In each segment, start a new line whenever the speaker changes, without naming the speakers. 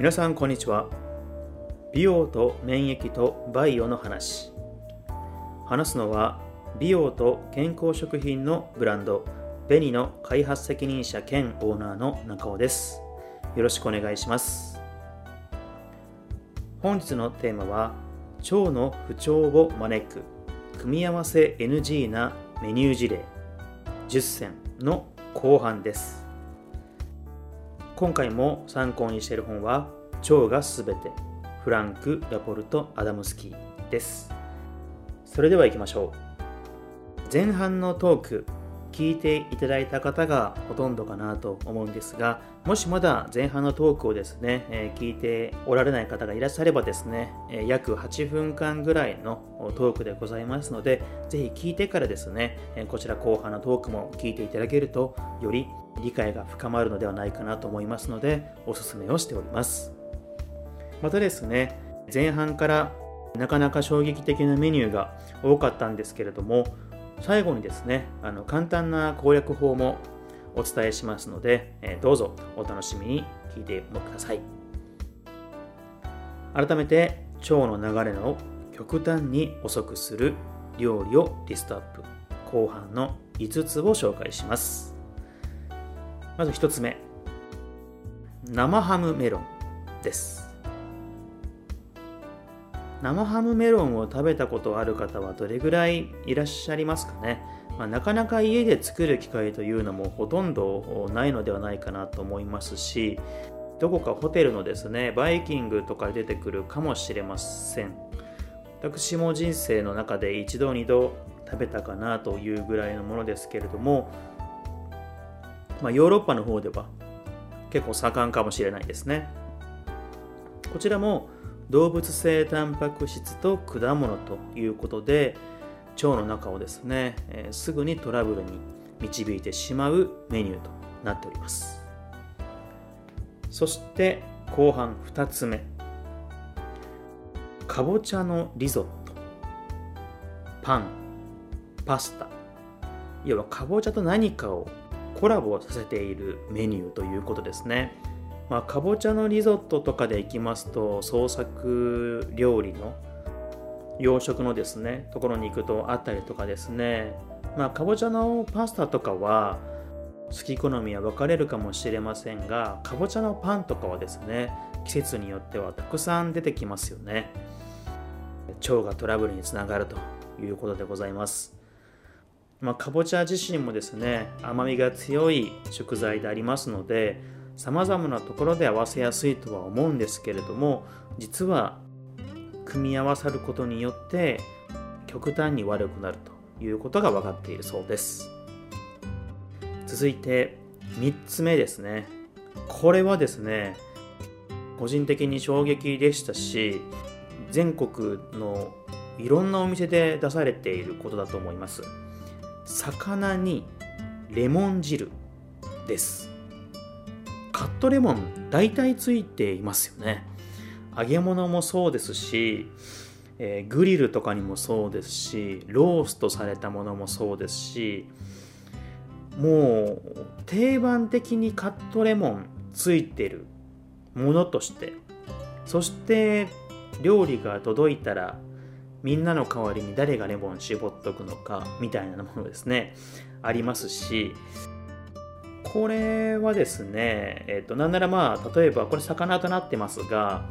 皆さんこんにちは。美容と免疫とバイオの話。話すのは美容と健康食品のブランドベニの開発責任者兼オーナーの中尾です。よろしくお願いします。本日のテーマは腸の不調を招く組み合わせ NG なメニュー事例。10選の後半です。今回も参考にしている本は腸がすべて。フランク・ラポルト・アダムスキーです。それでは行きましょう。前半のトーク聞いていただいた方がほとんどかなと思うんですがもしまだ前半のトークをですね、え聞いておられない方がいらっしゃればですね、え約8分間ぐらいのトークでございますのでぜひ聞いてからですね、えこちら後半のトークも聞いていただけるとより理解が深まるのではないかなと思いますのでおすすめをしております。またですね前半からなかなか衝撃的なメニューが多かったんですけれども最後にですねあの簡単な攻略法もお伝えしますので、えどうぞお楽しみに聞いてもください。改めて腸の流れの極端に遅くする料理をリストアップ。後半の5つを紹介します。まず1つ目。生ハムメロンです。生ハムメロンを食べたことある方はどれぐらいいらっしゃいますかね、まあ、なかなか家で作る機会というのもほとんどないのではないかなと思いますしどこかホテルのですねバイキングとか出てくるかもしれません。私も人生の中で一度二度食べたかなというぐらいのものですけれども、まあ、ヨーロッパの方では結構盛んかもしれないですね。こちらも動物性タンパク質と果物ということで腸の中をですね、えー、すぐにトラブルに導いてしまうメニューとなっております。そして後半2つ目。かぼちゃのリゾット。パン。パスタ。要はかぼちゃと何かをコラボさせているメニューということですね。まあ、かぼちゃのリゾットとかでいきますと創作料理の洋食のですねところに行くとあったりとかですね。まあかぼちゃのパスタとかは好き好みは分かれるかもしれませんがかぼちゃのパンとかはですね季節によってはたくさん出てきますよね。腸がトラブルにつながるということでございます。まあ、かぼちゃ自身もですね甘みが強い食材でありますのでさまざまなところで合わせやすいとは思うんですけれども実は組み合わさることによって極端に悪くなるということが分かっているそうです。続いて3つ目ですね。これはですね個人的に衝撃でしたし全国のいろんなお店で出されていることだと思います。魚にレモン汁です。カットレモン大体ついていますよね。揚げ物もそうですし、えー、グリルとかにもそうですしローストされたものもそうですしもう定番的にカットレモンついてるものとしてそして料理が届いたらみんなの代わりに誰がレモン絞っとくのかみたいなものですね。ありますしこれはですね、えっ、と、なんならまあ、例えば、これ魚となってますが、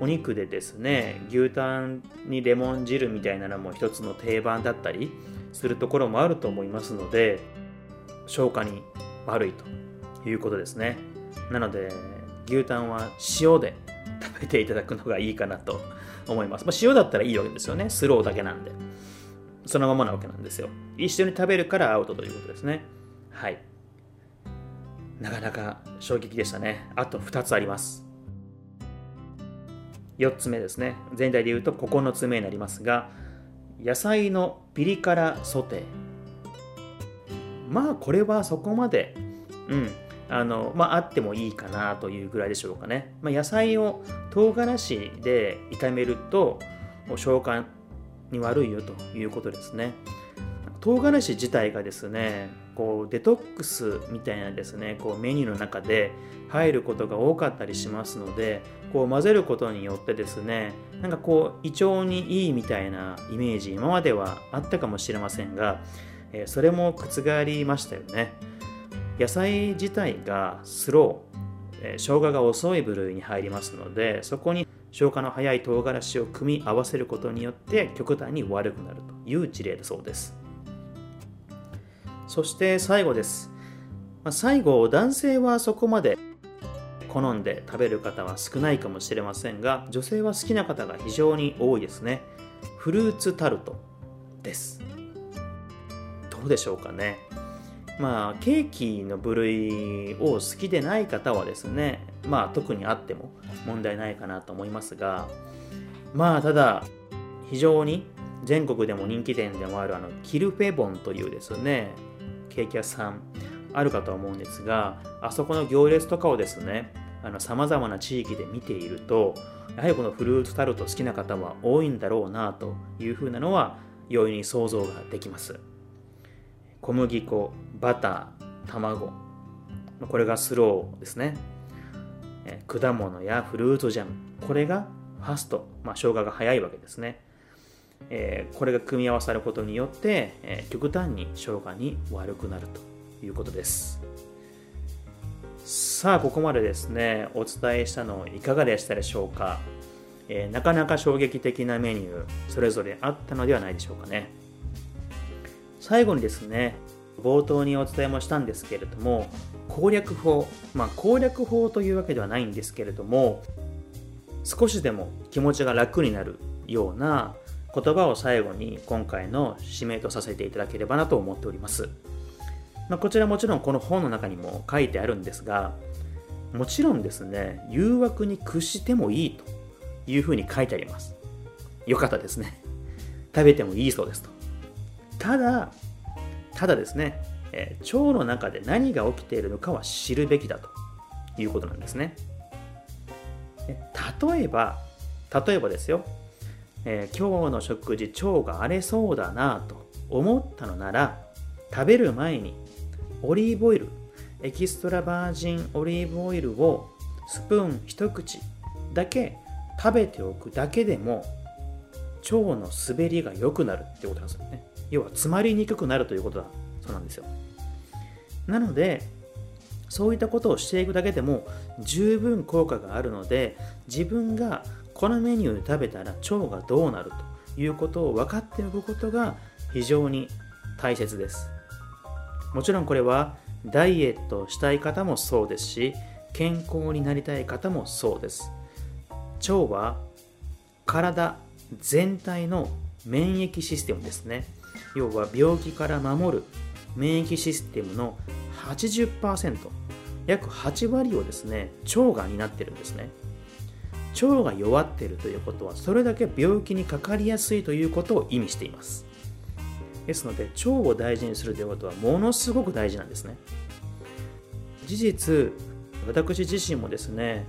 お肉でですね、牛タンにレモン汁みたいなのも一つの定番だったりするところもあると思いますので、消化に悪いということですね。なので、牛タンは塩で食べていただくのがいいかなと思います。まあ、塩だったらいいわけですよね。スローだけなんで。そのままなわけなんですよ。一緒に食べるからアウトということですね。はい。なかなか衝撃でしたね。あと2つあります。4つ目ですね。全体で言うと9つ目になりますが、野菜のピリ辛ソテー。まあこれはそこまで、うん、あの、まああってもいいかなというぐらいでしょうかね。まあ、野菜を唐辛子で炒めると消化に悪いよということですね。唐辛子自体がですねこうデトックスみたいなですねこうメニューの中で入ることが多かったりしますのでこう混ぜることによってですねなんかこう胃腸にいいみたいなイメージ今まではあったかもしれませんが、えそれも覆りましたよね。野菜自体がスロー、え生姜が遅い部類に入りますのでそこに消化の早い唐辛子を組み合わせることによって極端に悪くなるという事例だそうです。そして最後です、ま、最後男性はそこまで好んで食べる方は少ないかもしれませんが女性は好きな方が非常に多いですね。フルーツタルトです。どうでしょうかね。まあケーキの部類を好きでない方はですねまあ特にあっても問題ないかなと思いますがまあただ非常に全国でも人気店でもあるあのキルフェボンというですねケーキ屋さんあるかと思うんですがあそこの行列とかをですねさまざまな地域で見ているとやはりこのフルーツタルト好きな方は多いんだろうなというふうなのは容易に想像ができます。小麦粉バター卵これがスローですね。果物やフルーツジャムこれがファスト、まあ、生姜が早いわけですね、えー、これが組み合わさることによって、えー、極端に生姜に悪くなるということです。さあここまでですねお伝えしたのいかがでしたでしょうか、えー、なかなか衝撃的なメニューそれぞれあったのではないでしょうかね。最後にですね冒頭にお伝えもしたんですけれども攻略法まあ攻略法というわけではないんですけれども少しでも気持ちが楽になるような言葉を最後に今回の指名とさせていただければなと思っております、まあ、こちらもちろんこの本の中にも書いてあるんですがもちろんですね誘惑に屈してもいいというふうに書いてあります。よかったですね。食べてもいいそうですと。ただただですね、えー、腸の中で何が起きているのかは知るべきだということなんですね。例えば、例えばですよ、えー、今日の食事腸が荒れそうだなと思ったのなら食べる前にオリーブオイルエキストラバージンオリーブオイルをスプーン一口だけ食べておくだけでも腸の滑りが良くなるってことなんですよね。要は詰まりにくくなるということだそうなんですよなのでそういったことをしていくだけでも十分効果があるので自分がこのメニュー食べたら腸がどうなるということを分かっておくことが非常に大切です。もちろんこれはダイエットしたい方もそうですし健康になりたい方もそうです。腸は体全体の免疫システムですね。要は病気から守る免疫システムの80%約8割をですね腸が担ってるんですね。腸が弱っているということはそれだけ病気にかかりやすいということを意味しています。ですので腸を大事にするということはものすごく大事なんですね。事実私自身もですね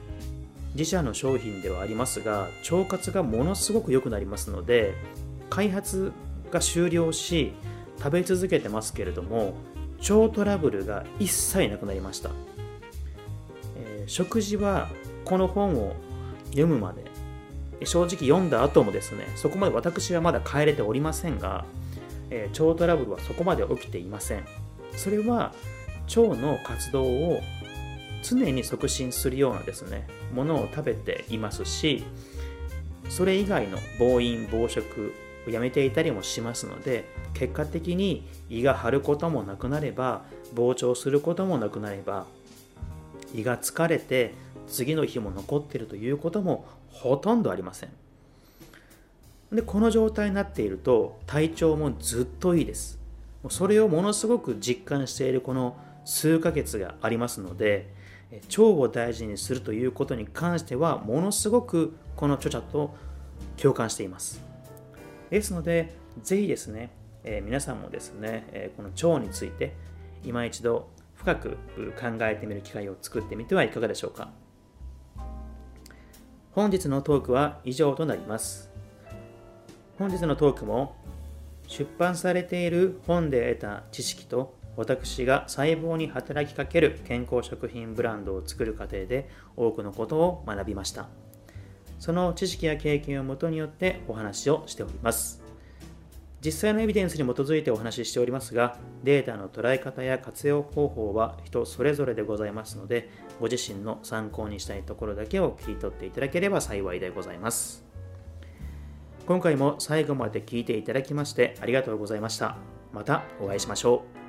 自社の商品ではありますが腸活がものすごく良くなりますので開発が終了し食べ続けてますけれども腸トラブルが一切なくなりました、えー、食事はこの本を読むまで。正直読んだ後もですねそこまで私はまだ帰れておりませんが、えー、腸トラブルはそこまで起きていません。それは腸の活動を常に促進するようなですねものを食べていますしそれ以外の暴飲暴食をやめていたりもしますので結果的に胃が張ることもなくなれば膨張することもなくなれば胃が疲れて次の日も残っているということもほとんどありません。でこの状態になっていると体調もずっといいです。それをものすごく実感しているこの数ヶ月がありますので腸を大事にするということに関してはものすごくこの著者と共感しています。ですので、ぜひですね、えー、皆さんもですね、えー、この腸について今一度深く考えてみる機会を作ってみてはいかがでしょうか。本日のトークは以上となります。本日のトークも出版されている本で得た知識と私が細胞に働きかける健康食品ブランドを作る過程で多くのことを学びましたその知識や経験をもとによってお話をしております実際のエビデンスに基づいてお話ししておりますがデータの捉え方や活用方法は人それぞれでございますのでご自身の参考にしたいところだけを切り取っていただければ幸いでございます。今回も最後まで聞いていただきましてありがとうございました。またお会いしましょう。